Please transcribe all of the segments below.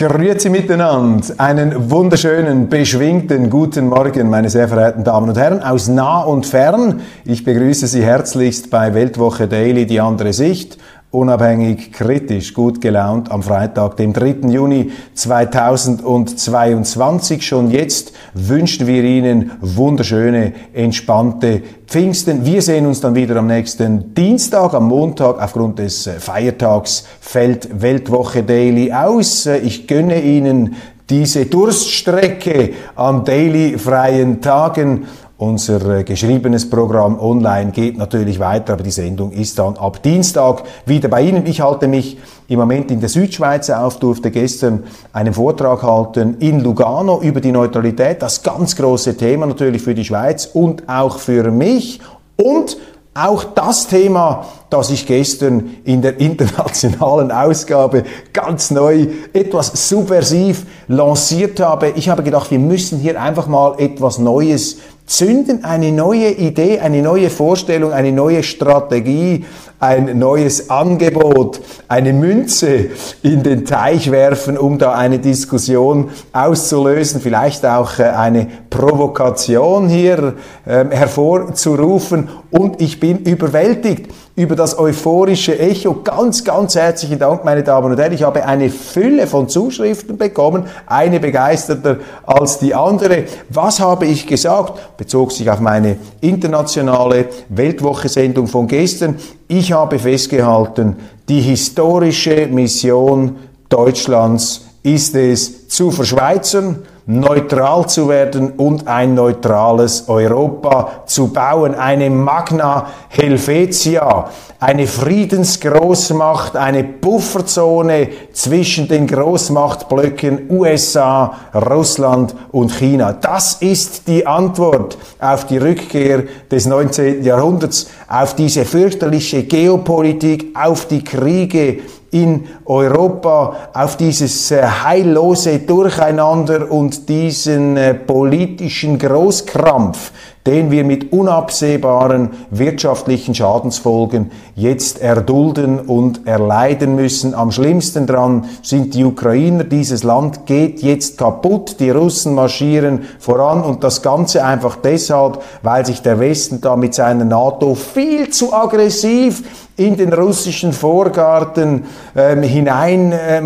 Grüezi miteinander. Einen wunderschönen, beschwingten guten Morgen, meine sehr verehrten Damen und Herren, aus nah und fern. Ich begrüße Sie herzlichst bei Weltwoche Daily, die andere Sicht unabhängig, kritisch, gut gelaunt am Freitag, dem 3. Juni 2022. Schon jetzt wünschen wir Ihnen wunderschöne, entspannte Pfingsten. Wir sehen uns dann wieder am nächsten Dienstag, am Montag. Aufgrund des äh, Feiertags fällt Weltwoche Daily aus. Äh, ich gönne Ihnen diese Durststrecke an daily freien Tagen unser äh, geschriebenes Programm online geht natürlich weiter, aber die Sendung ist dann ab Dienstag wieder bei Ihnen. Ich halte mich im Moment in der Südschweiz auf, durfte gestern einen Vortrag halten in Lugano über die Neutralität, das ganz große Thema natürlich für die Schweiz und auch für mich und auch das Thema, das ich gestern in der internationalen Ausgabe ganz neu, etwas subversiv lanciert habe. Ich habe gedacht, wir müssen hier einfach mal etwas Neues zünden, eine neue Idee, eine neue Vorstellung, eine neue Strategie, ein neues Angebot, eine Münze in den Teich werfen, um da eine Diskussion auszulösen, vielleicht auch äh, eine Provokation hier äh, hervorzurufen. Und ich bin überwältigt über das euphorische Echo. Ganz, ganz herzlichen Dank, meine Damen und Herren. Ich habe eine Fülle von Zuschriften bekommen, eine begeisterter als die andere. Was habe ich gesagt? Bezog sich auf meine internationale Weltwoche-Sendung von gestern. Ich habe festgehalten, die historische Mission Deutschlands ist es zu verschweizern, neutral zu werden und ein neutrales Europa zu bauen. Eine Magna Helvetia, eine Friedensgroßmacht, eine Pufferzone zwischen den Großmachtblöcken USA, Russland und China. Das ist die Antwort auf die Rückkehr des 19. Jahrhunderts, auf diese fürchterliche Geopolitik, auf die Kriege, in Europa auf dieses äh, heillose Durcheinander und diesen äh, politischen Großkrampf, den wir mit unabsehbaren wirtschaftlichen Schadensfolgen jetzt erdulden und erleiden müssen. Am schlimmsten dran sind die Ukrainer. Dieses Land geht jetzt kaputt. Die Russen marschieren voran und das Ganze einfach deshalb, weil sich der Westen da mit seiner NATO viel zu aggressiv in den russischen Vorgarten ähm, hinein äh,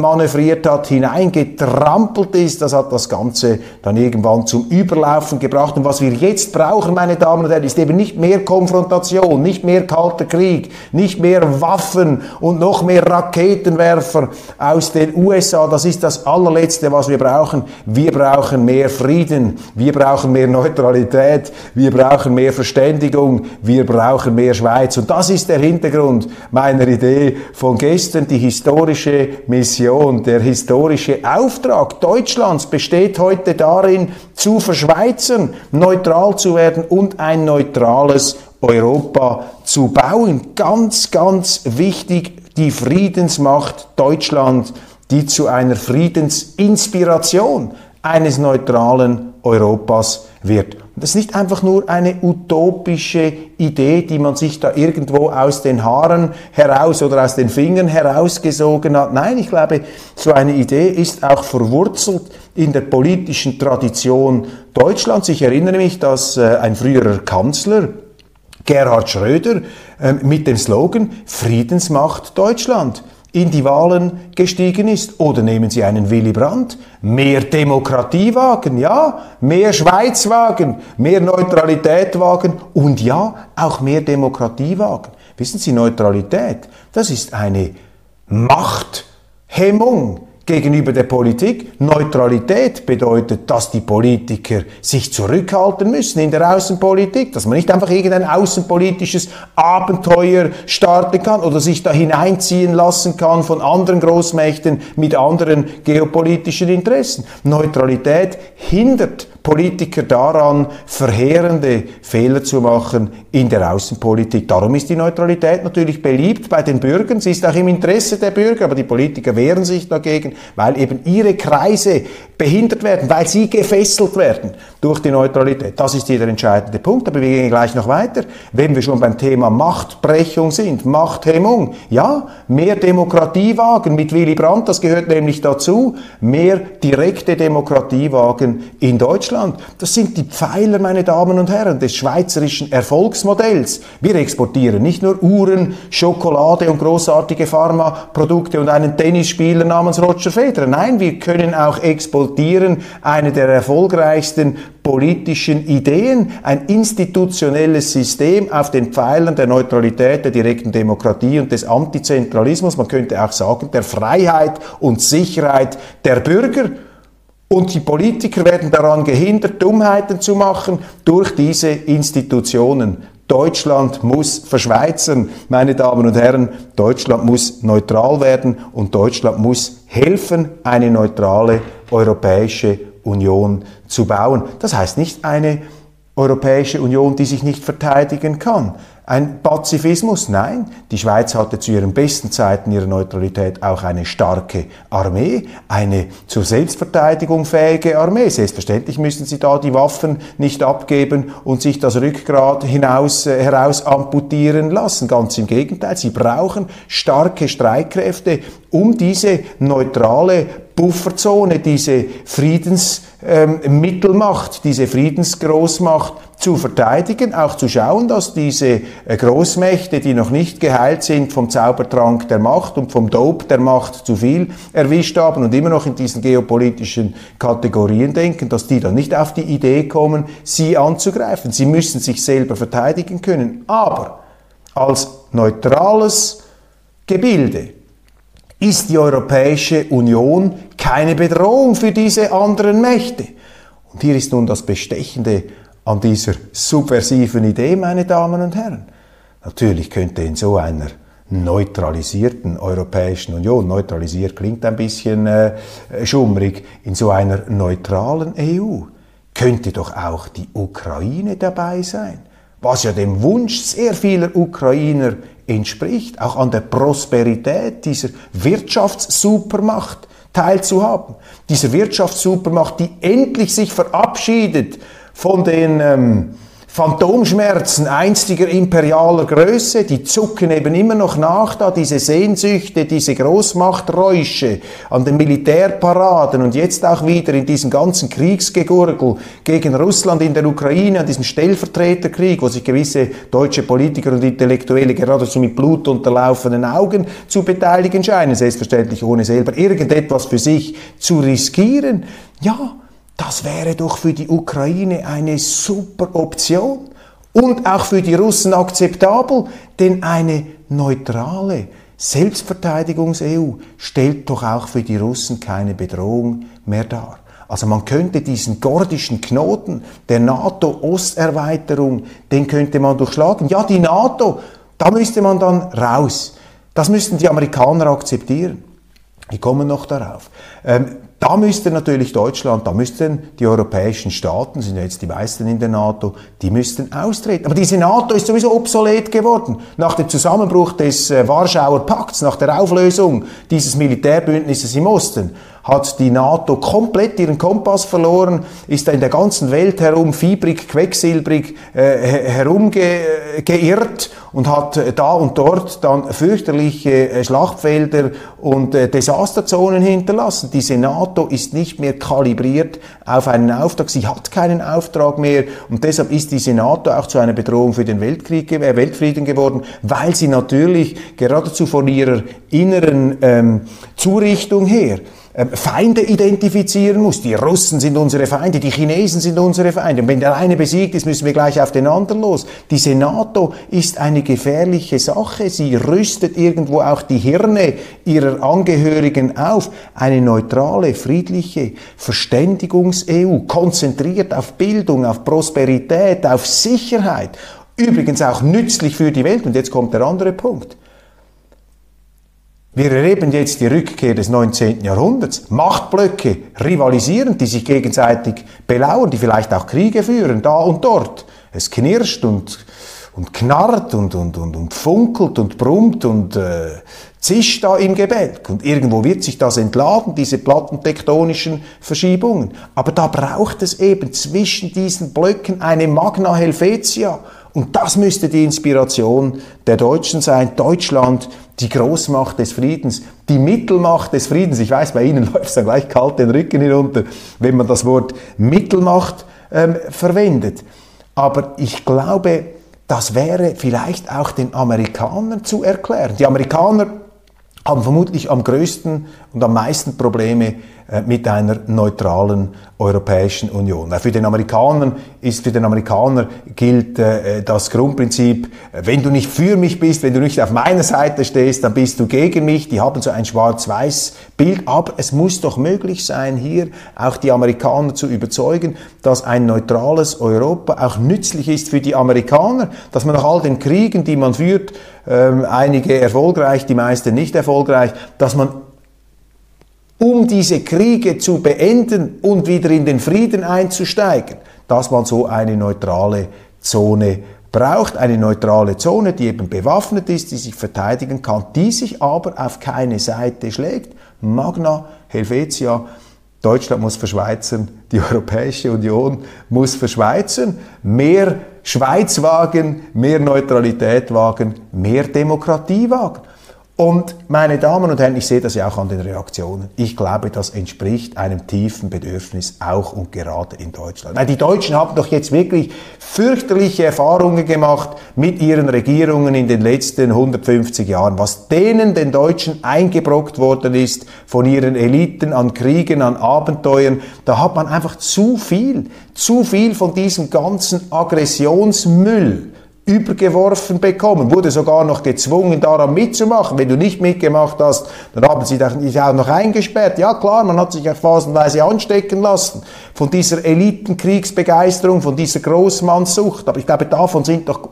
hat, hineingetrampelt ist. Das hat das Ganze dann irgendwann zum Überlaufen gebracht. Und was wir jetzt brauchen, meine Damen und Herren, ist eben nicht mehr Konfrontation, nicht mehr kalter Krieg, nicht mehr Waffen und noch mehr Raketenwerfer aus den USA. Das ist das allerletzte, was wir brauchen. Wir brauchen mehr Frieden, wir brauchen mehr Neutralität, wir brauchen mehr Verständigung, wir brauchen mehr Schweiz. Und das ist der Hintergrund meiner Idee von gestern. Die historische Mission, der historische Auftrag Deutschlands besteht heute darin, zu verschweizern, neutral zu werden und ein neutrales Europa zu bauen. Ganz, ganz wichtig, die Friedensmacht Deutschland, die zu einer Friedensinspiration eines neutralen Europas wird. Das ist nicht einfach nur eine utopische Idee, die man sich da irgendwo aus den Haaren heraus oder aus den Fingern herausgesogen hat. Nein, ich glaube, so eine Idee ist auch verwurzelt in der politischen Tradition Deutschlands. Ich erinnere mich, dass äh, ein früherer Kanzler, Gerhard Schröder, äh, mit dem Slogan Friedensmacht Deutschland in die Wahlen gestiegen ist. Oder nehmen Sie einen Willy Brandt, mehr Demokratie wagen, ja, mehr Schweiz wagen, mehr Neutralität wagen und ja, auch mehr Demokratie wagen. Wissen Sie, Neutralität, das ist eine Machthemmung gegenüber der Politik. Neutralität bedeutet, dass die Politiker sich zurückhalten müssen in der Außenpolitik, dass man nicht einfach irgendein außenpolitisches Abenteuer starten kann oder sich da hineinziehen lassen kann von anderen Großmächten mit anderen geopolitischen Interessen. Neutralität hindert Politiker daran, verheerende Fehler zu machen in der Außenpolitik. Darum ist die Neutralität natürlich beliebt bei den Bürgern. Sie ist auch im Interesse der Bürger, aber die Politiker wehren sich dagegen, weil eben ihre Kreise behindert werden, weil sie gefesselt werden durch die Neutralität. Das ist hier der entscheidende Punkt. Aber wir gehen gleich noch weiter. Wenn wir schon beim Thema Machtbrechung sind, Machthemmung, ja, mehr Demokratie wagen mit Willy Brandt, das gehört nämlich dazu, mehr direkte Demokratie wagen in Deutschland. Das sind die Pfeiler, meine Damen und Herren, des schweizerischen Erfolgsmodells. Wir exportieren nicht nur Uhren, Schokolade und großartige Pharmaprodukte und einen Tennisspieler namens Roger Federer. Nein, wir können auch exportieren eine der erfolgreichsten politischen Ideen, ein institutionelles System auf den Pfeilern der Neutralität, der direkten Demokratie und des Antizentralismus, man könnte auch sagen, der Freiheit und Sicherheit der Bürger. Und die Politiker werden daran gehindert, Dummheiten zu machen durch diese Institutionen. Deutschland muss verschweizern, meine Damen und Herren. Deutschland muss neutral werden und Deutschland muss helfen, eine neutrale europäische Union zu bauen. Das heißt nicht eine Europäische Union, die sich nicht verteidigen kann. Ein Pazifismus? Nein. Die Schweiz hatte zu ihren besten Zeiten ihrer Neutralität auch eine starke Armee, eine zur Selbstverteidigung fähige Armee. Selbstverständlich müssen sie da die Waffen nicht abgeben und sich das Rückgrat hinaus, äh, heraus amputieren lassen. Ganz im Gegenteil, sie brauchen starke Streitkräfte, um diese neutrale Bufferzone, diese Friedensmittelmacht, ähm, diese Friedensgroßmacht zu verteidigen, auch zu schauen, dass diese äh, Großmächte, die noch nicht geheilt sind vom Zaubertrank der Macht und vom Dope der Macht zu viel erwischt haben und immer noch in diesen geopolitischen Kategorien denken, dass die dann nicht auf die Idee kommen, sie anzugreifen. Sie müssen sich selber verteidigen können. Aber als neutrales Gebilde ist die Europäische Union keine Bedrohung für diese anderen Mächte. Und hier ist nun das Bestechende an dieser subversiven Idee, meine Damen und Herren. Natürlich könnte in so einer neutralisierten Europäischen Union, neutralisiert klingt ein bisschen äh, schummrig, in so einer neutralen EU könnte doch auch die Ukraine dabei sein, was ja dem Wunsch sehr vieler Ukrainer entspricht, auch an der Prosperität dieser Wirtschaftssupermacht teilzuhaben. Dieser Wirtschaftssupermacht, die endlich sich verabschiedet von den ähm, Phantomschmerzen einstiger imperialer Größe, die zucken eben immer noch nach da, diese Sehnsüchte, diese Großmachträusche an den Militärparaden und jetzt auch wieder in diesem ganzen Kriegsgegurgel gegen Russland in der Ukraine, an diesem Stellvertreterkrieg, wo sich gewisse deutsche Politiker und Intellektuelle geradezu mit blutunterlaufenden Augen zu beteiligen scheinen, selbstverständlich ohne selber irgendetwas für sich zu riskieren. Ja, das wäre doch für die Ukraine eine super Option und auch für die Russen akzeptabel, denn eine neutrale Selbstverteidigungs-EU stellt doch auch für die Russen keine Bedrohung mehr dar. Also man könnte diesen gordischen Knoten der NATO-Osterweiterung, den könnte man durchschlagen. Ja, die NATO, da müsste man dann raus. Das müssten die Amerikaner akzeptieren. Die kommen noch darauf. Ähm, da müsste natürlich Deutschland, da müssten die europäischen Staaten, sind jetzt die meisten in der NATO, die müssten austreten. Aber diese NATO ist sowieso obsolet geworden. Nach dem Zusammenbruch des äh, Warschauer Pakts, nach der Auflösung dieses Militärbündnisses im Osten, hat die NATO komplett ihren Kompass verloren, ist in der ganzen Welt herum fiebrig, quecksilbrig äh, herumgeirrt und hat da und dort dann fürchterliche äh, Schlachtfelder und äh, Desasterzonen hinterlassen. Diese NATO ist nicht mehr kalibriert auf einen Auftrag, sie hat keinen Auftrag mehr und deshalb ist diese NATO auch zu einer Bedrohung für den Weltkrieg, äh, Weltfrieden geworden, weil sie natürlich geradezu von ihrer inneren ähm, Zurichtung her Feinde identifizieren muss. Die Russen sind unsere Feinde, die Chinesen sind unsere Feinde. Und wenn der eine besiegt ist, müssen wir gleich auf den anderen los. Diese NATO ist eine gefährliche Sache. Sie rüstet irgendwo auch die Hirne ihrer Angehörigen auf. Eine neutrale, friedliche Verständigungs-EU, konzentriert auf Bildung, auf Prosperität, auf Sicherheit. Übrigens auch nützlich für die Welt. Und jetzt kommt der andere Punkt. Wir erleben jetzt die Rückkehr des 19. Jahrhunderts. Machtblöcke rivalisieren, die sich gegenseitig belauern, die vielleicht auch Kriege führen, da und dort. Es knirscht und, und knarrt und, und, und, und funkelt und brummt und äh, zischt da im Gebälk. Und irgendwo wird sich das entladen, diese plattentektonischen Verschiebungen. Aber da braucht es eben zwischen diesen Blöcken eine Magna Helvetia. Und das müsste die Inspiration der Deutschen sein. Deutschland, die Großmacht des Friedens, die Mittelmacht des Friedens. Ich weiß, bei Ihnen läuft es dann gleich kalt den Rücken hinunter, wenn man das Wort Mittelmacht ähm, verwendet. Aber ich glaube, das wäre vielleicht auch den Amerikanern zu erklären. Die Amerikaner haben vermutlich am größten und am meisten Probleme äh, mit einer neutralen Europäischen Union. Für den Amerikanern ist, für den Amerikaner gilt äh, das Grundprinzip, wenn du nicht für mich bist, wenn du nicht auf meiner Seite stehst, dann bist du gegen mich. Die haben so ein Schwarz-Weiß-Bild, aber es muss doch möglich sein, hier auch die Amerikaner zu überzeugen, dass ein neutrales Europa auch nützlich ist für die Amerikaner, dass man nach all den Kriegen, die man führt, ähm, einige erfolgreich, die meisten nicht erfolgreich, dass man um diese Kriege zu beenden und wieder in den Frieden einzusteigen, dass man so eine neutrale Zone braucht, eine neutrale Zone, die eben bewaffnet ist, die sich verteidigen kann, die sich aber auf keine Seite schlägt. Magna Helvetia, Deutschland muss verschweizern, die Europäische Union muss verschweizern, mehr Schweiz wagen, mehr Neutralität wagen, mehr Demokratie wagen. Und meine Damen und Herren, ich sehe das ja auch an den Reaktionen. Ich glaube, das entspricht einem tiefen Bedürfnis auch und gerade in Deutschland. Weil die Deutschen haben doch jetzt wirklich fürchterliche Erfahrungen gemacht mit ihren Regierungen in den letzten 150 Jahren. Was denen, den Deutschen, eingebrockt worden ist von ihren Eliten an Kriegen, an Abenteuern, da hat man einfach zu viel, zu viel von diesem ganzen Aggressionsmüll übergeworfen bekommen, wurde sogar noch gezwungen, daran mitzumachen. Wenn du nicht mitgemacht hast, dann haben sie dich auch noch eingesperrt. Ja klar, man hat sich ja phasenweise anstecken lassen von dieser Elitenkriegsbegeisterung, von dieser Großmannssucht. Aber ich glaube, davon sind doch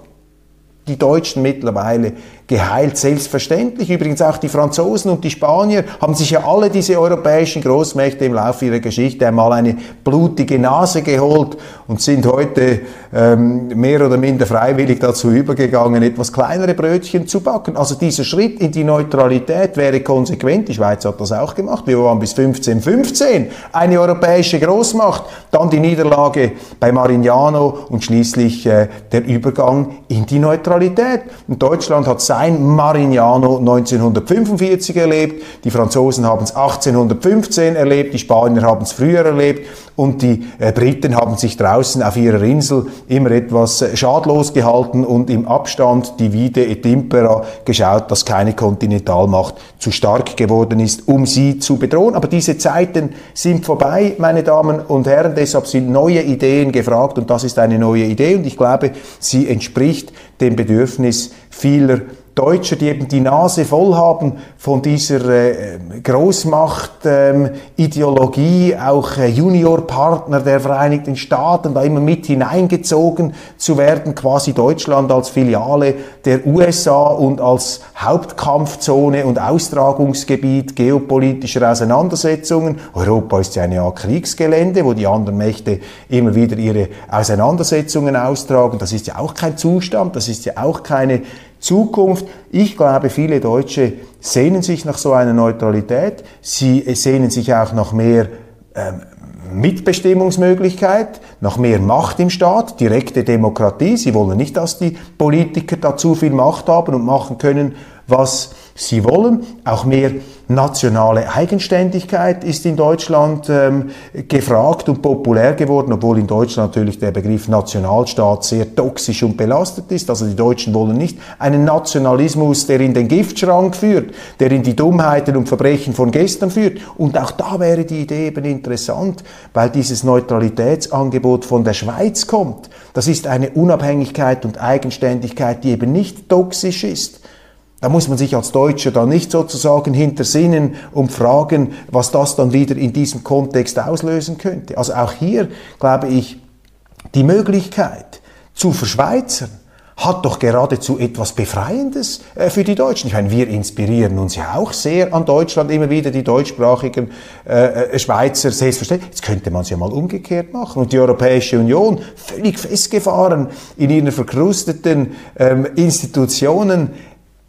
die Deutschen mittlerweile geheilt. Selbstverständlich. Übrigens auch die Franzosen und die Spanier haben sich ja alle diese europäischen Großmächte im Laufe ihrer Geschichte einmal eine blutige Nase geholt und sind heute ähm, mehr oder minder freiwillig dazu übergegangen, etwas kleinere Brötchen zu backen. Also dieser Schritt in die Neutralität wäre konsequent. Die Schweiz hat das auch gemacht. Wir waren bis 1515 eine europäische Großmacht. Dann die Niederlage bei Marignano und schließlich äh, der Übergang in die Neutralität. Und Deutschland hat sein Marignano 1945 erlebt, die Franzosen haben es 1815 erlebt, die Spanier haben es früher erlebt und die äh, Briten haben sich draußen auf ihrer Insel immer etwas äh, schadlos gehalten und im Abstand divide et impera geschaut, dass keine Kontinentalmacht zu stark geworden ist, um sie zu bedrohen. Aber diese Zeiten sind vorbei, meine Damen und Herren, deshalb sind neue Ideen gefragt und das ist eine neue Idee und ich glaube, sie entspricht dem Bedürfnis vieler Deutsche, die eben die Nase voll haben von dieser äh, Großmacht-Ideologie, ähm, auch äh, Juniorpartner der Vereinigten Staaten, da immer mit hineingezogen zu werden, quasi Deutschland als Filiale der USA und als Hauptkampfzone und Austragungsgebiet geopolitischer Auseinandersetzungen. Europa ist ja eine Art Kriegsgelände, wo die anderen Mächte immer wieder ihre Auseinandersetzungen austragen. Das ist ja auch kein Zustand, das ist ja auch keine Zukunft. Ich glaube, viele Deutsche sehnen sich nach so einer Neutralität. Sie sehnen sich auch nach mehr ähm, Mitbestimmungsmöglichkeit, nach mehr Macht im Staat, direkte Demokratie. Sie wollen nicht, dass die Politiker da zu viel Macht haben und machen können, was sie wollen. Auch mehr nationale Eigenständigkeit ist in Deutschland ähm, gefragt und populär geworden, obwohl in Deutschland natürlich der Begriff Nationalstaat sehr toxisch und belastet ist. Also die Deutschen wollen nicht einen Nationalismus, der in den Giftschrank führt, der in die Dummheiten und Verbrechen von gestern führt. Und auch da wäre die Idee eben interessant, weil dieses Neutralitätsangebot von der Schweiz kommt. Das ist eine Unabhängigkeit und Eigenständigkeit, die eben nicht toxisch ist da muss man sich als Deutscher dann nicht sozusagen hintersinnen und fragen, was das dann wieder in diesem Kontext auslösen könnte. Also auch hier glaube ich, die Möglichkeit zu verschweizern, hat doch geradezu etwas Befreiendes äh, für die Deutschen. Ich meine, wir inspirieren uns ja auch sehr an Deutschland, immer wieder die deutschsprachigen äh, äh Schweizer, selbstverständlich. Jetzt könnte man es ja mal umgekehrt machen. Und die Europäische Union, völlig festgefahren in ihren verkrusteten ähm, Institutionen,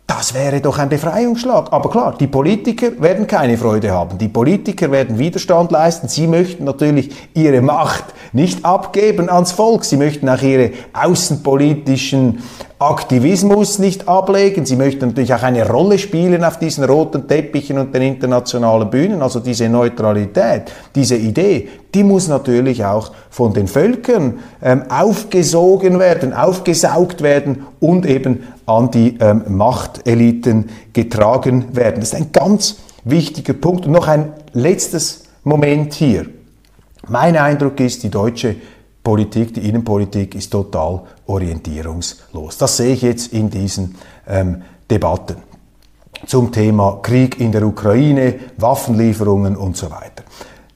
das wäre doch ein Befreiungsschlag. Aber klar, die Politiker werden keine Freude haben. Die Politiker werden Widerstand leisten. Sie möchten natürlich ihre Macht nicht abgeben ans Volk. Sie möchten auch ihre außenpolitischen Aktivismus nicht ablegen. Sie möchten natürlich auch eine Rolle spielen auf diesen roten Teppichen und den internationalen Bühnen. Also diese Neutralität, diese Idee, die muss natürlich auch von den Völkern ähm, aufgesogen werden, aufgesaugt werden und eben an die ähm, Machteliten getragen werden. Das ist ein ganz wichtiger Punkt. Und noch ein letztes Moment hier. Mein Eindruck ist, die deutsche Politik, die Innenpolitik ist total orientierungslos. Das sehe ich jetzt in diesen ähm, Debatten zum Thema Krieg in der Ukraine, Waffenlieferungen und so weiter.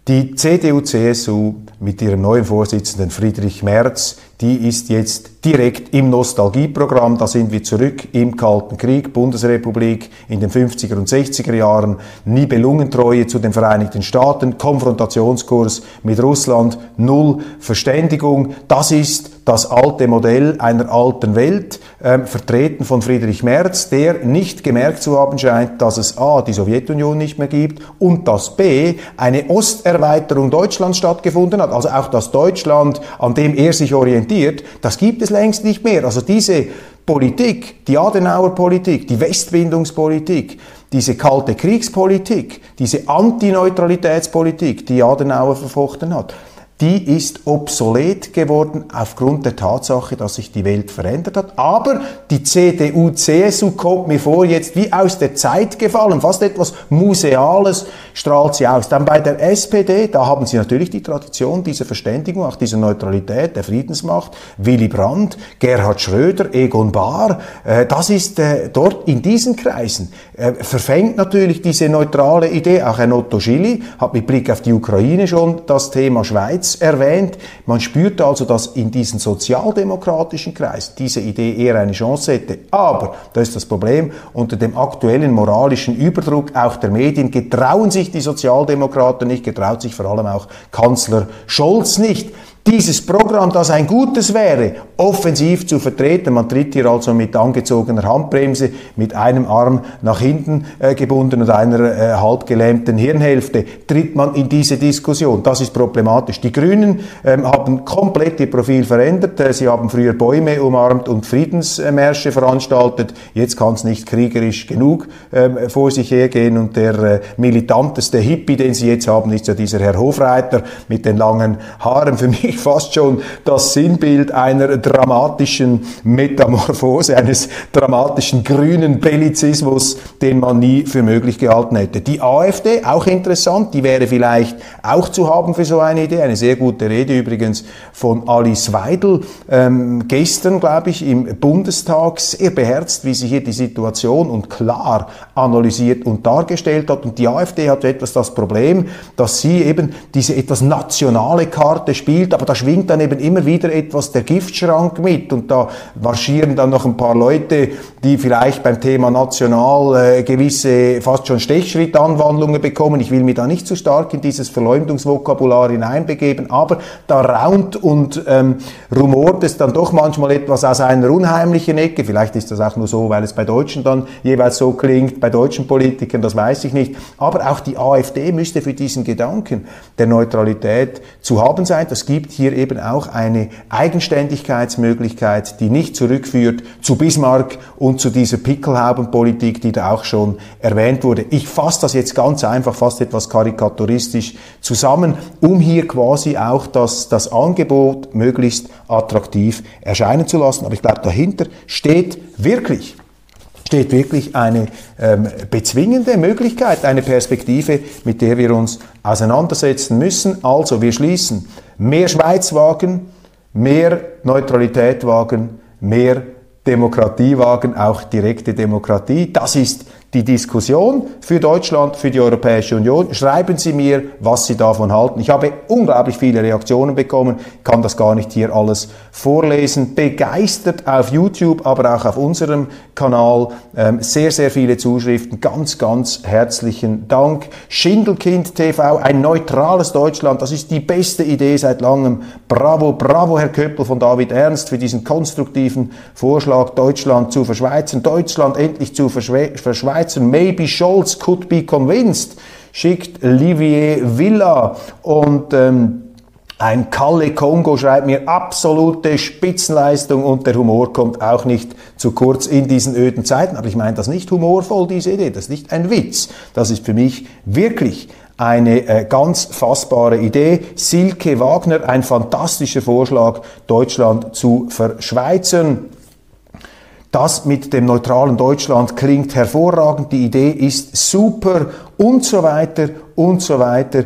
Die CDU-CSU mit ihrem neuen Vorsitzenden Friedrich Merz, die ist jetzt direkt im Nostalgieprogramm. Da sind wir zurück im Kalten Krieg, Bundesrepublik in den 50er und 60er Jahren, Nibelungentreue zu den Vereinigten Staaten, Konfrontationskurs mit Russland, Null Verständigung. Das ist das alte Modell einer alten Welt, äh, vertreten von Friedrich Merz, der nicht gemerkt zu haben scheint, dass es a. die Sowjetunion nicht mehr gibt und dass b. eine Osterweiterung Deutschlands stattgefunden hat. Also auch das Deutschland, an dem er sich orientiert, das gibt es längst nicht mehr. Also diese Politik, die Adenauer Politik, die Westbindungspolitik, diese kalte Kriegspolitik, diese Antineutralitätspolitik, die Adenauer verfochten hat, die ist obsolet geworden aufgrund der Tatsache, dass sich die Welt verändert hat. Aber die CDU, CSU kommt mir vor jetzt wie aus der Zeit gefallen, fast etwas Museales strahlt sie aus. Dann bei der SPD, da haben sie natürlich die Tradition dieser Verständigung, auch dieser Neutralität, der Friedensmacht. Willy Brandt, Gerhard Schröder, Egon Bahr, äh, das ist äh, dort in diesen Kreisen äh, verfängt natürlich diese neutrale Idee. Auch Herr Otto Schilly hat mit Blick auf die Ukraine schon das Thema Schweiz Schweiz erwähnt. Man spürt also, dass in diesen sozialdemokratischen Kreis diese Idee eher eine Chance hätte. Aber, da ist das Problem, unter dem aktuellen moralischen Überdruck auch der Medien getrauen sich die Sozialdemokraten nicht, getraut sich vor allem auch Kanzler Scholz nicht dieses Programm, das ein gutes wäre, offensiv zu vertreten. Man tritt hier also mit angezogener Handbremse, mit einem Arm nach hinten äh, gebunden und einer äh, halbgelähmten Hirnhälfte, tritt man in diese Diskussion. Das ist problematisch. Die Grünen ähm, haben komplett ihr Profil verändert. Äh, sie haben früher Bäume umarmt und Friedensmärsche veranstaltet. Jetzt kann es nicht kriegerisch genug ähm, vor sich hergehen. Und der äh, militanteste Hippie, den sie jetzt haben, ist ja dieser Herr Hofreiter mit den langen Haaren. Für mich fast schon das Sinnbild einer dramatischen Metamorphose, eines dramatischen grünen Bellizismus, den man nie für möglich gehalten hätte. Die AfD, auch interessant, die wäre vielleicht auch zu haben für so eine Idee. Eine sehr gute Rede übrigens von Alice Weidel ähm, gestern, glaube ich, im Bundestag, sehr beherzt, wie sie hier die Situation und klar analysiert und dargestellt hat. Und die AfD hat etwas das Problem, dass sie eben diese etwas nationale Karte spielt, aber da schwingt dann eben immer wieder etwas der Giftschrank mit und da marschieren dann noch ein paar Leute, die vielleicht beim Thema national äh, gewisse fast schon Stechschrittanwandlungen bekommen. Ich will mir da nicht zu stark in dieses Verleumdungsvokabular hineinbegeben, aber da raunt und ähm, rumort es dann doch manchmal etwas aus einer unheimlichen Ecke. Vielleicht ist das auch nur so, weil es bei Deutschen dann jeweils so klingt, bei deutschen Politikern, das weiß ich nicht. Aber auch die AfD müsste für diesen Gedanken der Neutralität zu haben sein. Das gibt hier eben auch eine Eigenständigkeit Einheitsmöglichkeit, die nicht zurückführt zu Bismarck und zu dieser Pickelhaubenpolitik, die da auch schon erwähnt wurde. Ich fasse das jetzt ganz einfach, fast etwas karikaturistisch zusammen, um hier quasi auch das, das Angebot möglichst attraktiv erscheinen zu lassen. Aber ich glaube, dahinter steht wirklich steht wirklich eine ähm, bezwingende Möglichkeit, eine Perspektive, mit der wir uns auseinandersetzen müssen. Also wir schließen mehr Schweiz wagen, mehr Neutralität wagen, mehr Demokratie wagen, auch direkte Demokratie. Das ist die Diskussion für Deutschland, für die Europäische Union. Schreiben Sie mir, was Sie davon halten. Ich habe unglaublich viele Reaktionen bekommen, kann das gar nicht hier alles vorlesen. Begeistert auf YouTube, aber auch auf unserem Kanal. Ähm, sehr, sehr viele Zuschriften. Ganz, ganz herzlichen Dank. Schindelkind TV, ein neutrales Deutschland. Das ist die beste Idee seit langem. Bravo, bravo, Herr Köppel von David Ernst für diesen konstruktiven Vorschlag, Deutschland zu verschweizen, Deutschland endlich zu verschweizen Schweizer. Maybe Scholz could be convinced, schickt Olivier Villa und ähm, ein Kalle Kongo schreibt mir absolute Spitzenleistung und der Humor kommt auch nicht zu kurz in diesen öden Zeiten. Aber ich meine das nicht humorvoll, diese Idee. Das ist nicht ein Witz. Das ist für mich wirklich eine äh, ganz fassbare Idee. Silke Wagner, ein fantastischer Vorschlag, Deutschland zu verschweizen. Das mit dem neutralen Deutschland klingt hervorragend, die Idee ist super und so weiter und so weiter.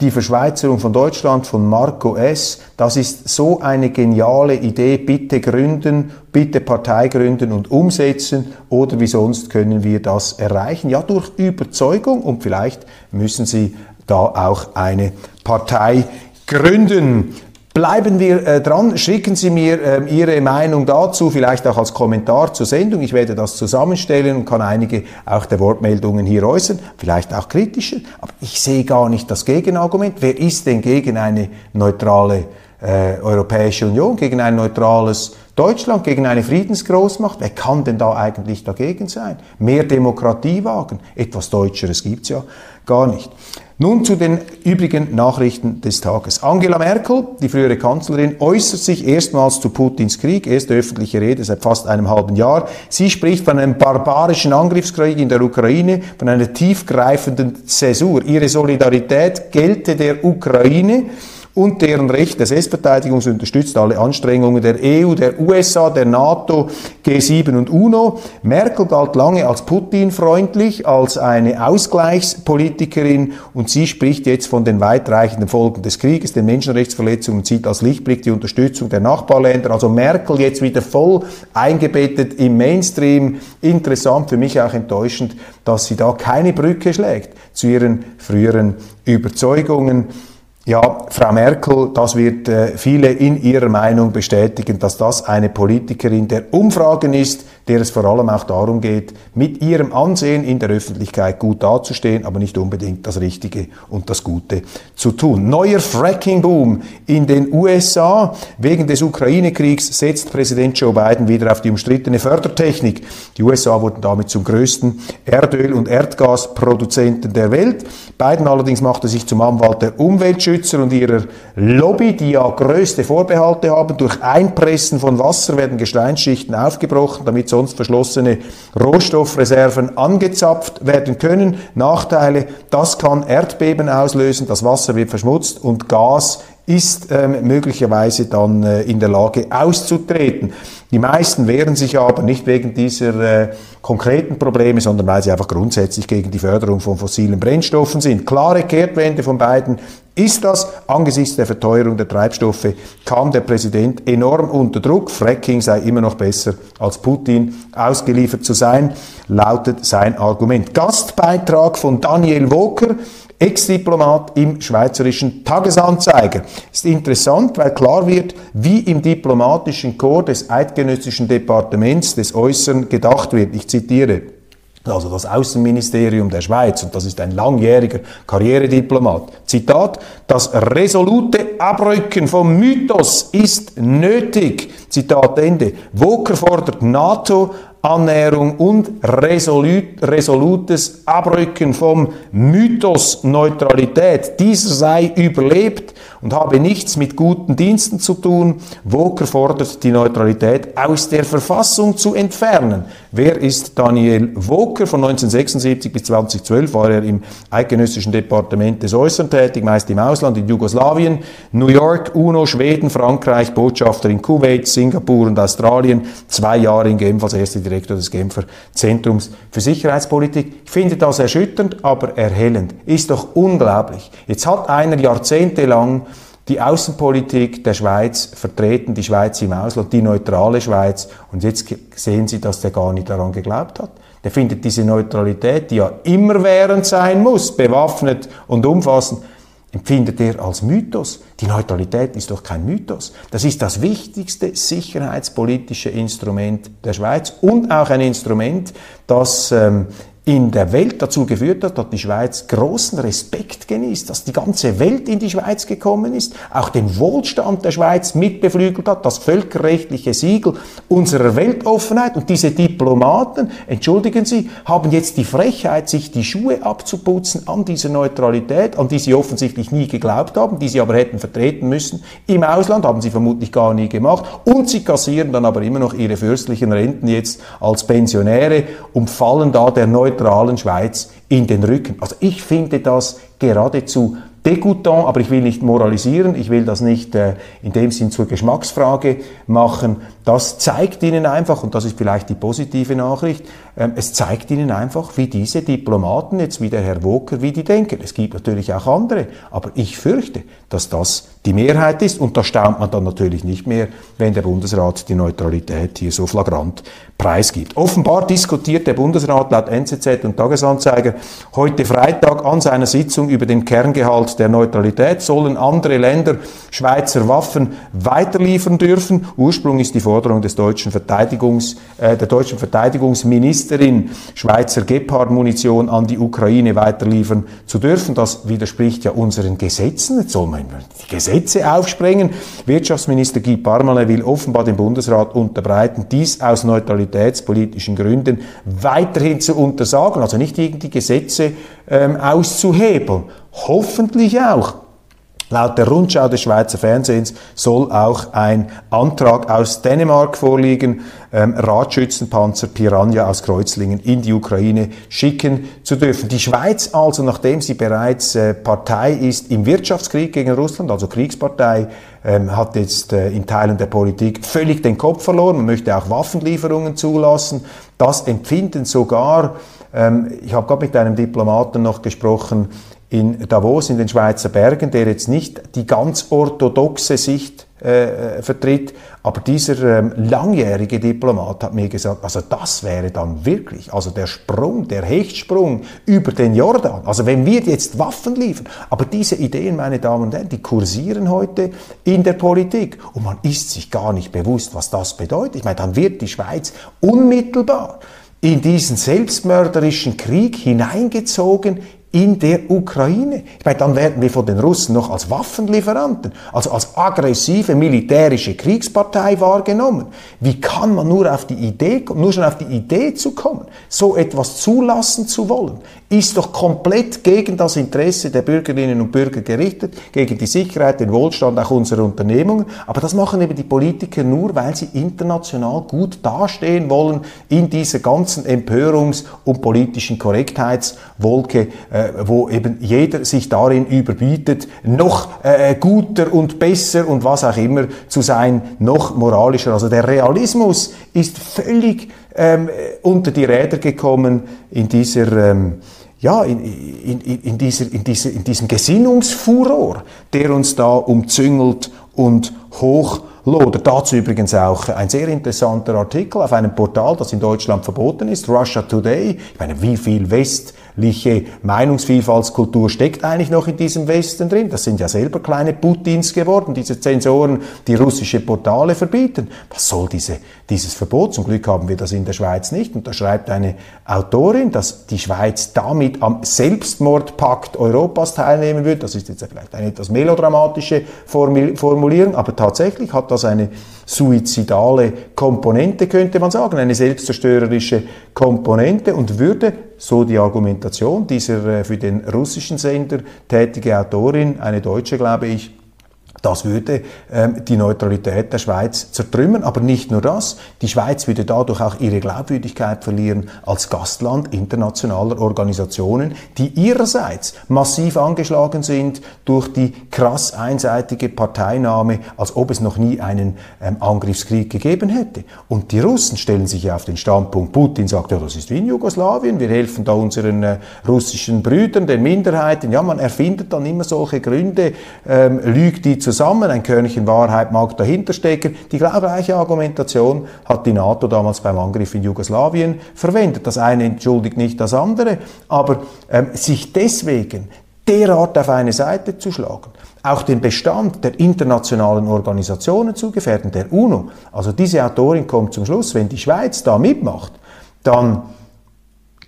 Die Verschweizerung von Deutschland von Marco S., das ist so eine geniale Idee. Bitte gründen, bitte Partei gründen und umsetzen oder wie sonst können wir das erreichen? Ja, durch Überzeugung und vielleicht müssen Sie da auch eine Partei gründen. Bleiben wir äh, dran, schicken Sie mir äh, Ihre Meinung dazu, vielleicht auch als Kommentar zur Sendung. Ich werde das zusammenstellen und kann einige auch der Wortmeldungen hier äußern, vielleicht auch kritische. Aber ich sehe gar nicht das Gegenargument. Wer ist denn gegen eine neutrale äh, Europäische Union, gegen ein neutrales Deutschland, gegen eine Friedensgroßmacht? Wer kann denn da eigentlich dagegen sein? Mehr Demokratie wagen? Etwas Deutscheres gibt's ja gar nicht. Nun zu den übrigen Nachrichten des Tages. Angela Merkel, die frühere Kanzlerin, äußert sich erstmals zu Putins Krieg, erste öffentliche Rede seit fast einem halben Jahr. Sie spricht von einem barbarischen Angriffskrieg in der Ukraine, von einer tiefgreifenden Zäsur. Ihre Solidarität gelte der Ukraine und deren Recht der Selbstverteidigung unterstützt alle Anstrengungen der EU, der USA, der NATO, G7 und UNO. Merkel galt lange als Putin-freundlich, als eine Ausgleichspolitikerin und sie spricht jetzt von den weitreichenden Folgen des Krieges, den Menschenrechtsverletzungen und sieht als Lichtblick die Unterstützung der Nachbarländer. Also Merkel jetzt wieder voll eingebettet im Mainstream. Interessant, für mich auch enttäuschend, dass sie da keine Brücke schlägt zu ihren früheren Überzeugungen. Ja, Frau Merkel, das wird äh, viele in ihrer Meinung bestätigen, dass das eine Politikerin der Umfragen ist, der es vor allem auch darum geht, mit ihrem Ansehen in der Öffentlichkeit gut dazustehen, aber nicht unbedingt das Richtige und das Gute zu tun. Neuer Fracking-Boom in den USA. Wegen des Ukraine-Kriegs setzt Präsident Joe Biden wieder auf die umstrittene Fördertechnik. Die USA wurden damit zum größten Erdöl- und Erdgasproduzenten der Welt. Biden allerdings machte sich zum Anwalt der Umweltschützer und ihrer Lobby, die ja größte Vorbehalte haben. Durch Einpressen von Wasser werden Gesteinsschichten aufgebrochen, damit sonst verschlossene Rohstoffreserven angezapft werden können. Nachteile, das kann Erdbeben auslösen, das Wasser wird verschmutzt und Gas ist ähm, möglicherweise dann äh, in der Lage auszutreten. Die meisten wehren sich aber nicht wegen dieser äh, konkreten Probleme, sondern weil sie einfach grundsätzlich gegen die Förderung von fossilen Brennstoffen sind. Klare Kehrtwende von beiden ist das. Angesichts der Verteuerung der Treibstoffe kam der Präsident enorm unter Druck. Fracking sei immer noch besser als Putin ausgeliefert zu sein, lautet sein Argument. Gastbeitrag von Daniel Woker. Ex-Diplomat im Schweizerischen Tagesanzeiger. Ist interessant, weil klar wird, wie im diplomatischen Chor des Eidgenössischen Departements des Äußeren gedacht wird. Ich zitiere. Also das Außenministerium der Schweiz, und das ist ein langjähriger Karrierediplomat. Zitat, das resolute Abrücken vom Mythos ist nötig. Zitat Ende. Woker fordert NATO Annäherung und resolut, resolutes Abrücken vom Mythos Neutralität. Dieser sei überlebt und habe nichts mit guten Diensten zu tun. Woker fordert die Neutralität aus der Verfassung zu entfernen. Wer ist Daniel Woker? Von 1976 bis 2012 war er im Eidgenössischen Departement des Äußeren tätig, meist im Ausland, in Jugoslawien, New York, UNO, Schweden, Frankreich, Botschafter in Kuwait, Singapur und Australien, zwei Jahre in Genf als erster Direktor des Genfer Zentrums für Sicherheitspolitik. Ich finde das erschütternd, aber erhellend. Ist doch unglaublich. Jetzt hat einer jahrzehntelang die Außenpolitik der Schweiz vertreten, die Schweiz im Ausland, die neutrale Schweiz. Und jetzt sehen Sie, dass der gar nicht daran geglaubt hat. Der findet diese Neutralität, die ja immerwährend sein muss, bewaffnet und umfassend, empfindet er als Mythos. Die Neutralität ist doch kein Mythos. Das ist das wichtigste sicherheitspolitische Instrument der Schweiz und auch ein Instrument, das ähm, in der Welt dazu geführt hat, dass die Schweiz großen Respekt genießt, dass die ganze Welt in die Schweiz gekommen ist, auch den Wohlstand der Schweiz mitbeflügelt hat, das völkerrechtliche Siegel unserer Weltoffenheit. Und diese Diplomaten, entschuldigen Sie, haben jetzt die Frechheit, sich die Schuhe abzuputzen an dieser Neutralität, an die sie offensichtlich nie geglaubt haben, die sie aber hätten vertreten müssen. Im Ausland haben sie vermutlich gar nie gemacht. Und sie kassieren dann aber immer noch ihre fürstlichen Renten jetzt als Pensionäre und fallen da der Neutralität neutralen Schweiz in den Rücken. Also ich finde das geradezu degoutant, aber ich will nicht moralisieren, ich will das nicht äh, in dem Sinn zur Geschmacksfrage machen. Das zeigt Ihnen einfach, und das ist vielleicht die positive Nachricht, es zeigt Ihnen einfach, wie diese Diplomaten, jetzt wie der Herr Woker, wie die denken. Es gibt natürlich auch andere, aber ich fürchte, dass das die Mehrheit ist und da staunt man dann natürlich nicht mehr, wenn der Bundesrat die Neutralität hier so flagrant preisgibt. Offenbar diskutiert der Bundesrat laut NZZ und Tagesanzeiger heute Freitag an seiner Sitzung über den Kerngehalt der Neutralität. Sollen andere Länder Schweizer Waffen weiterliefern dürfen? Ursprung ist die Forderung des deutschen Verteidigungs, äh, der deutschen Verteidigungsministerin, Schweizer Gepard-Munition an die Ukraine weiterliefern zu dürfen. Das widerspricht ja unseren Gesetzen. Jetzt soll man die Gesetze aufsprengen. Wirtschaftsminister Guy Parmelin will offenbar dem Bundesrat unterbreiten, dies aus Neutralität identitätspolitischen Gründen weiterhin zu untersagen, also nicht irgendwie Gesetze ähm, auszuhebeln. Hoffentlich auch Laut der Rundschau des Schweizer Fernsehens soll auch ein Antrag aus Dänemark vorliegen, ähm, Radschützenpanzer Piranha aus Kreuzlingen in die Ukraine schicken zu dürfen. Die Schweiz also, nachdem sie bereits äh, Partei ist im Wirtschaftskrieg gegen Russland, also Kriegspartei, ähm, hat jetzt äh, in Teilen der Politik völlig den Kopf verloren. Man möchte auch Waffenlieferungen zulassen. Das empfinden sogar, ähm, ich habe gerade mit einem Diplomaten noch gesprochen, in Davos in den Schweizer Bergen, der jetzt nicht die ganz orthodoxe Sicht äh, vertritt, aber dieser ähm, langjährige Diplomat hat mir gesagt, also das wäre dann wirklich, also der Sprung, der Hechtsprung über den Jordan, also wenn wir jetzt Waffen liefern, aber diese Ideen, meine Damen und Herren, die kursieren heute in der Politik. Und man ist sich gar nicht bewusst, was das bedeutet. Ich meine, dann wird die Schweiz unmittelbar in diesen selbstmörderischen Krieg hineingezogen in der Ukraine. Ich meine, dann werden wir von den Russen noch als Waffenlieferanten, also als aggressive militärische Kriegspartei wahrgenommen. Wie kann man nur auf die Idee, nur schon auf die Idee zu kommen, so etwas zulassen zu wollen? Ist doch komplett gegen das Interesse der Bürgerinnen und Bürger gerichtet, gegen die Sicherheit, den Wohlstand auch unserer Unternehmungen. Aber das machen eben die Politiker nur, weil sie international gut dastehen wollen in dieser ganzen Empörungs- und politischen Korrektheitswolke. Äh, wo eben jeder sich darin überbietet, noch äh, guter und besser und was auch immer zu sein, noch moralischer. Also der Realismus ist völlig ähm, unter die Räder gekommen in dieser ähm, ja, in, in, in, dieser, in, dieser, in diesem Gesinnungsfuror, der uns da umzüngelt und hochlodert. Dazu übrigens auch ein sehr interessanter Artikel auf einem Portal, das in Deutschland verboten ist, Russia Today. Ich meine, wie viel West welche Meinungsvielfaltskultur steckt eigentlich noch in diesem Westen drin? Das sind ja selber kleine Putins geworden, diese Zensoren, die russische Portale verbieten. Was soll diese, dieses Verbot? Zum Glück haben wir das in der Schweiz nicht. Und da schreibt eine Autorin, dass die Schweiz damit am Selbstmordpakt Europas teilnehmen wird. Das ist jetzt vielleicht eine etwas melodramatische Formulierung, aber tatsächlich hat das eine suizidale Komponente, könnte man sagen, eine selbstzerstörerische Komponente und würde, so die Argumentation dieser äh, für den russischen Sender tätige Autorin, eine Deutsche, glaube ich, Das würde ähm, die Neutralität der Schweiz zertrümmern. Aber nicht nur das. Die Schweiz würde dadurch auch ihre Glaubwürdigkeit verlieren als Gastland internationaler Organisationen, die ihrerseits massiv angeschlagen sind durch die krass einseitige Parteinahme, als ob es noch nie einen ähm, Angriffskrieg gegeben hätte. Und die Russen stellen sich auf den Standpunkt, Putin sagt, ja, das ist wie in Jugoslawien, wir helfen da unseren äh, russischen Brüdern, den Minderheiten. Ja, man erfindet dann immer solche Gründe, ähm, lügt die zusammen, ein Körnchen Wahrheit mag dahinter stecken. Die gleiche Argumentation hat die NATO damals beim Angriff in Jugoslawien verwendet. Das eine entschuldigt nicht das andere, aber ähm, sich deswegen derart auf eine Seite zu schlagen, auch den Bestand der internationalen Organisationen zu gefährden, der UNO. Also diese Autorin kommt zum Schluss, wenn die Schweiz da mitmacht, dann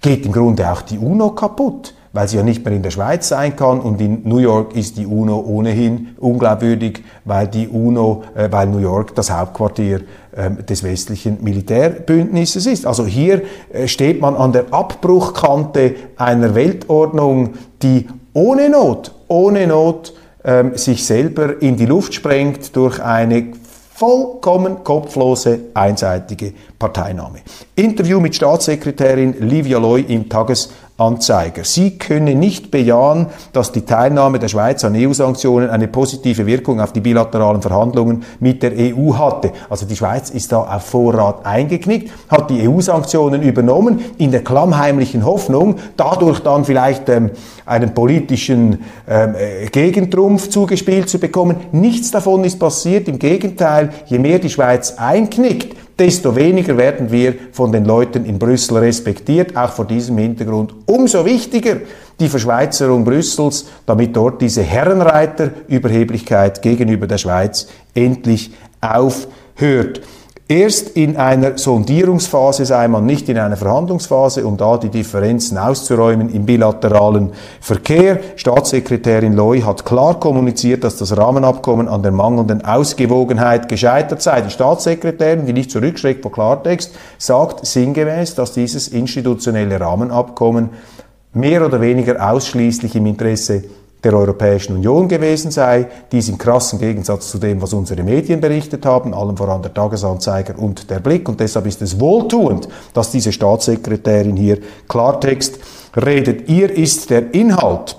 geht im Grunde auch die UNO kaputt weil sie ja nicht mehr in der Schweiz sein kann und in New York ist die UNO ohnehin unglaubwürdig, weil die UNO, äh, weil New York das Hauptquartier äh, des westlichen Militärbündnisses ist. Also hier äh, steht man an der Abbruchkante einer Weltordnung, die ohne Not, ohne Not ähm, sich selber in die Luft sprengt durch eine vollkommen kopflose, einseitige Parteinahme. Interview mit Staatssekretärin Livia Loy im Tages Anzeiger. Sie könne nicht bejahen, dass die Teilnahme der Schweiz an EU-Sanktionen eine positive Wirkung auf die bilateralen Verhandlungen mit der EU hatte. Also die Schweiz ist da auf Vorrat eingeknickt, hat die EU-Sanktionen übernommen, in der klammheimlichen Hoffnung, dadurch dann vielleicht ähm, einen politischen ähm, äh, Gegentrumpf zugespielt zu bekommen. Nichts davon ist passiert. Im Gegenteil, je mehr die Schweiz einknickt, desto weniger werden wir von den Leuten in Brüssel respektiert, auch vor diesem Hintergrund. Umso wichtiger die Verschweizerung Brüssels, damit dort diese Herrenreiterüberheblichkeit gegenüber der Schweiz endlich aufhört. Erst in einer Sondierungsphase sei man, nicht in einer Verhandlungsphase, um da die Differenzen auszuräumen im bilateralen Verkehr. Staatssekretärin Loy hat klar kommuniziert, dass das Rahmenabkommen an der mangelnden Ausgewogenheit gescheitert sei. Die Staatssekretärin, die nicht zurückschreckt vor Klartext, sagt sinngemäß, dass dieses institutionelle Rahmenabkommen mehr oder weniger ausschließlich im Interesse der Europäischen Union gewesen sei. Dies im krassen Gegensatz zu dem, was unsere Medien berichtet haben, allem voran der Tagesanzeiger und der Blick. Und deshalb ist es wohltuend, dass diese Staatssekretärin hier Klartext redet. Ihr ist der Inhalt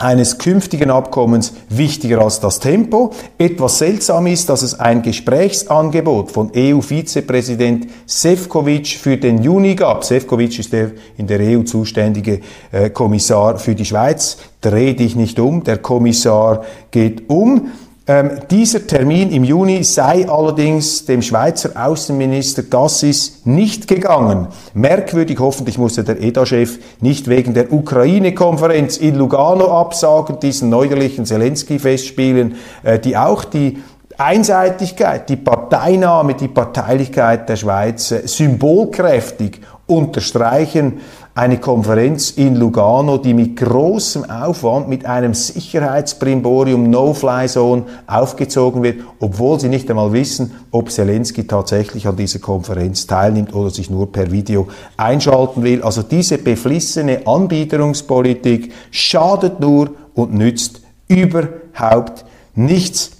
eines künftigen Abkommens wichtiger als das Tempo. Etwas seltsam ist, dass es ein Gesprächsangebot von EU-Vizepräsident Sefcovic für den Juni gab. Sefcovic ist der in der EU zuständige äh, Kommissar für die Schweiz. Dreh dich nicht um, der Kommissar geht um. Ähm, dieser Termin im Juni sei allerdings dem Schweizer Außenminister Gassis nicht gegangen. Merkwürdig, hoffentlich musste der EDA-Chef nicht wegen der Ukraine-Konferenz in Lugano absagen, diesen neuerlichen Zelensky-Festspielen, äh, die auch die Einseitigkeit, die Parteinahme, die Parteilichkeit der Schweiz äh, symbolkräftig unterstreichen eine Konferenz in Lugano, die mit großem Aufwand, mit einem Sicherheitsprimborium No-Fly-Zone aufgezogen wird, obwohl sie nicht einmal wissen, ob Zelensky tatsächlich an dieser Konferenz teilnimmt oder sich nur per Video einschalten will. Also diese beflissene Anbieterungspolitik schadet nur und nützt überhaupt nichts.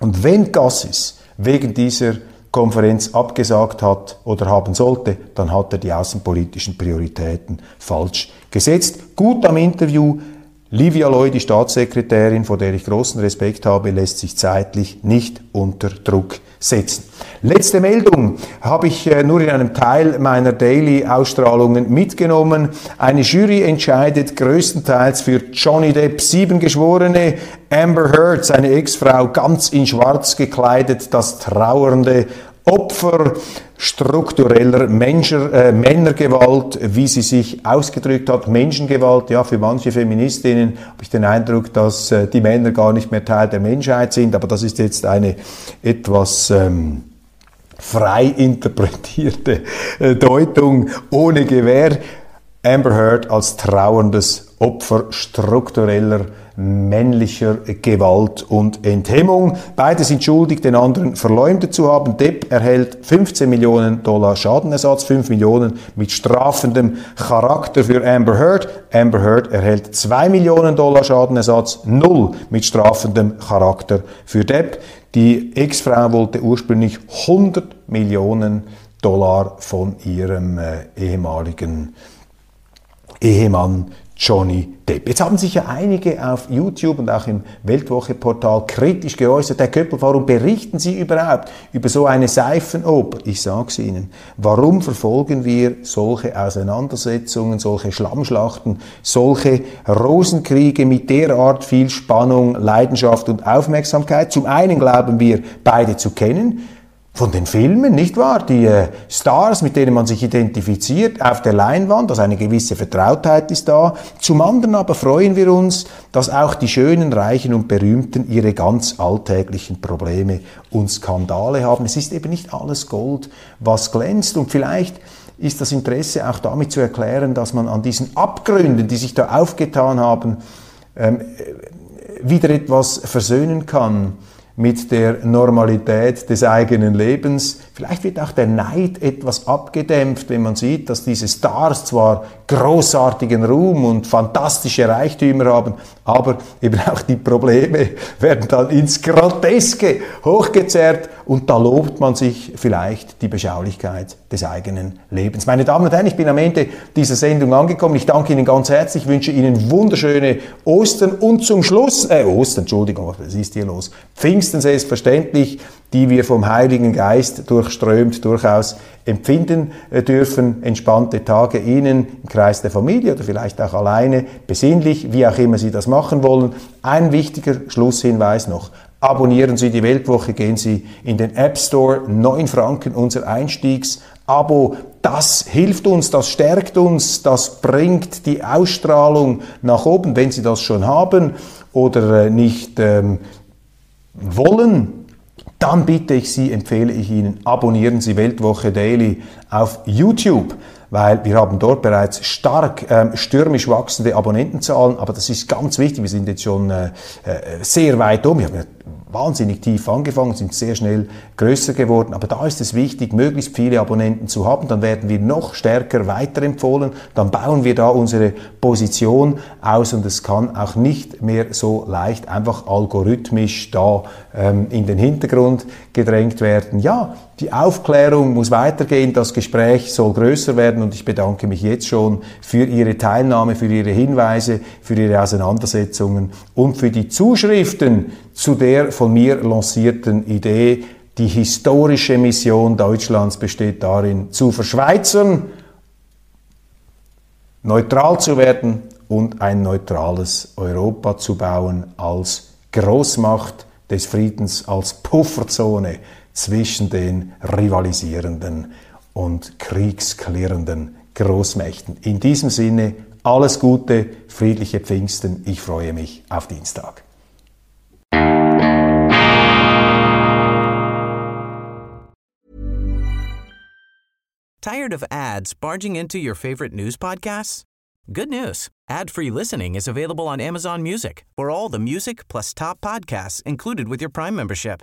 Und wenn Gassis wegen dieser Konferenz abgesagt hat oder haben sollte, dann hat er die außenpolitischen Prioritäten falsch gesetzt. Gut am Interview. Livia Loy, die Staatssekretärin, vor der ich großen Respekt habe, lässt sich zeitlich nicht unter Druck setzen. Letzte Meldung habe ich äh, nur in einem Teil meiner Daily-Ausstrahlungen mitgenommen. Eine Jury entscheidet größtenteils für Johnny Depp. Sieben Geschworene, Amber Heard, seine Ex-Frau, ganz in schwarz gekleidet, das trauernde Opfer struktureller Menschen, äh, Männergewalt, wie sie sich ausgedrückt hat, Menschengewalt, ja, für manche Feministinnen habe ich den Eindruck, dass äh, die Männer gar nicht mehr Teil der Menschheit sind, aber das ist jetzt eine etwas ähm, frei interpretierte äh, Deutung ohne Gewähr. Amber Heard als trauerndes Opfer struktureller männlicher Gewalt und Enthemmung. Beide sind schuldig, den anderen verleumdet zu haben. Depp erhält 15 Millionen Dollar Schadenersatz, 5 Millionen mit strafendem Charakter für Amber Heard. Amber Heard erhält 2 Millionen Dollar Schadenersatz, 0 mit strafendem Charakter für Depp. Die Ex-Frau wollte ursprünglich 100 Millionen Dollar von ihrem äh, ehemaligen Ehemann Johnny Depp. Jetzt haben sich ja einige auf YouTube und auch im Weltwoche-Portal kritisch geäußert. Herr Köppel, warum berichten Sie überhaupt über so eine Seifenoper? Ich sage es Ihnen. Warum verfolgen wir solche Auseinandersetzungen, solche Schlammschlachten, solche Rosenkriege mit derart viel Spannung, Leidenschaft und Aufmerksamkeit? Zum einen glauben wir, beide zu kennen von den Filmen, nicht wahr? Die äh, Stars, mit denen man sich identifiziert auf der Leinwand, also eine gewisse Vertrautheit ist da. Zum anderen aber freuen wir uns, dass auch die Schönen, Reichen und Berühmten ihre ganz alltäglichen Probleme und Skandale haben. Es ist eben nicht alles Gold, was glänzt und vielleicht ist das Interesse auch damit zu erklären, dass man an diesen Abgründen, die sich da aufgetan haben, ähm, wieder etwas versöhnen kann mit der Normalität des eigenen Lebens. Vielleicht wird auch der Neid etwas abgedämpft, wenn man sieht, dass diese Stars zwar großartigen Ruhm und fantastische Reichtümer haben, aber eben auch die Probleme werden dann ins Groteske hochgezerrt und da lobt man sich vielleicht die Beschaulichkeit des eigenen Lebens. Meine Damen und Herren, ich bin am Ende dieser Sendung angekommen. Ich danke Ihnen ganz herzlich, wünsche Ihnen wunderschöne Ostern und zum Schluss, äh, Ostern, Entschuldigung, was ist hier los? Pfingsten selbstverständlich, die wir vom Heiligen Geist durchströmt durchaus empfinden äh, dürfen. Entspannte Tage Ihnen im Kreis der Familie oder vielleicht auch alleine, besinnlich, wie auch immer Sie das machen wollen. Ein wichtiger Schlusshinweis noch. Abonnieren Sie die Weltwoche, gehen Sie in den App Store, 9 Franken unser Einstiegsabo. Das hilft uns, das stärkt uns, das bringt die Ausstrahlung nach oben, wenn Sie das schon haben oder äh, nicht ähm, wollen. Dann bitte ich Sie, empfehle ich Ihnen, abonnieren Sie Weltwoche Daily auf YouTube weil wir haben dort bereits stark ähm, stürmisch wachsende Abonnentenzahlen, aber das ist ganz wichtig. Wir sind jetzt schon äh, äh sehr weit um. Wir haben wahnsinnig tief angefangen, sind sehr schnell größer geworden. Aber da ist es wichtig, möglichst viele Abonnenten zu haben. Dann werden wir noch stärker weiterempfohlen. Dann bauen wir da unsere Position aus und es kann auch nicht mehr so leicht einfach algorithmisch da ähm, in den Hintergrund gedrängt werden. Ja, die Aufklärung muss weitergehen, das Gespräch soll größer werden und ich bedanke mich jetzt schon für Ihre Teilnahme, für Ihre Hinweise, für Ihre Auseinandersetzungen und für die Zuschriften zu der von mir lancierten Idee, die historische Mission Deutschlands besteht darin, zu verschweizern, neutral zu werden und ein neutrales Europa zu bauen als Großmacht des Friedens, als Pufferzone zwischen den rivalisierenden und kriegsklirrenden Großmächten. In diesem Sinne alles Gute, friedliche Pfingsten. Ich freue mich auf Dienstag. Tired of ads barging into your favorite news podcasts? Good news. Ad-free listening is available on Amazon Music. For all the music plus top podcasts included with your Prime membership.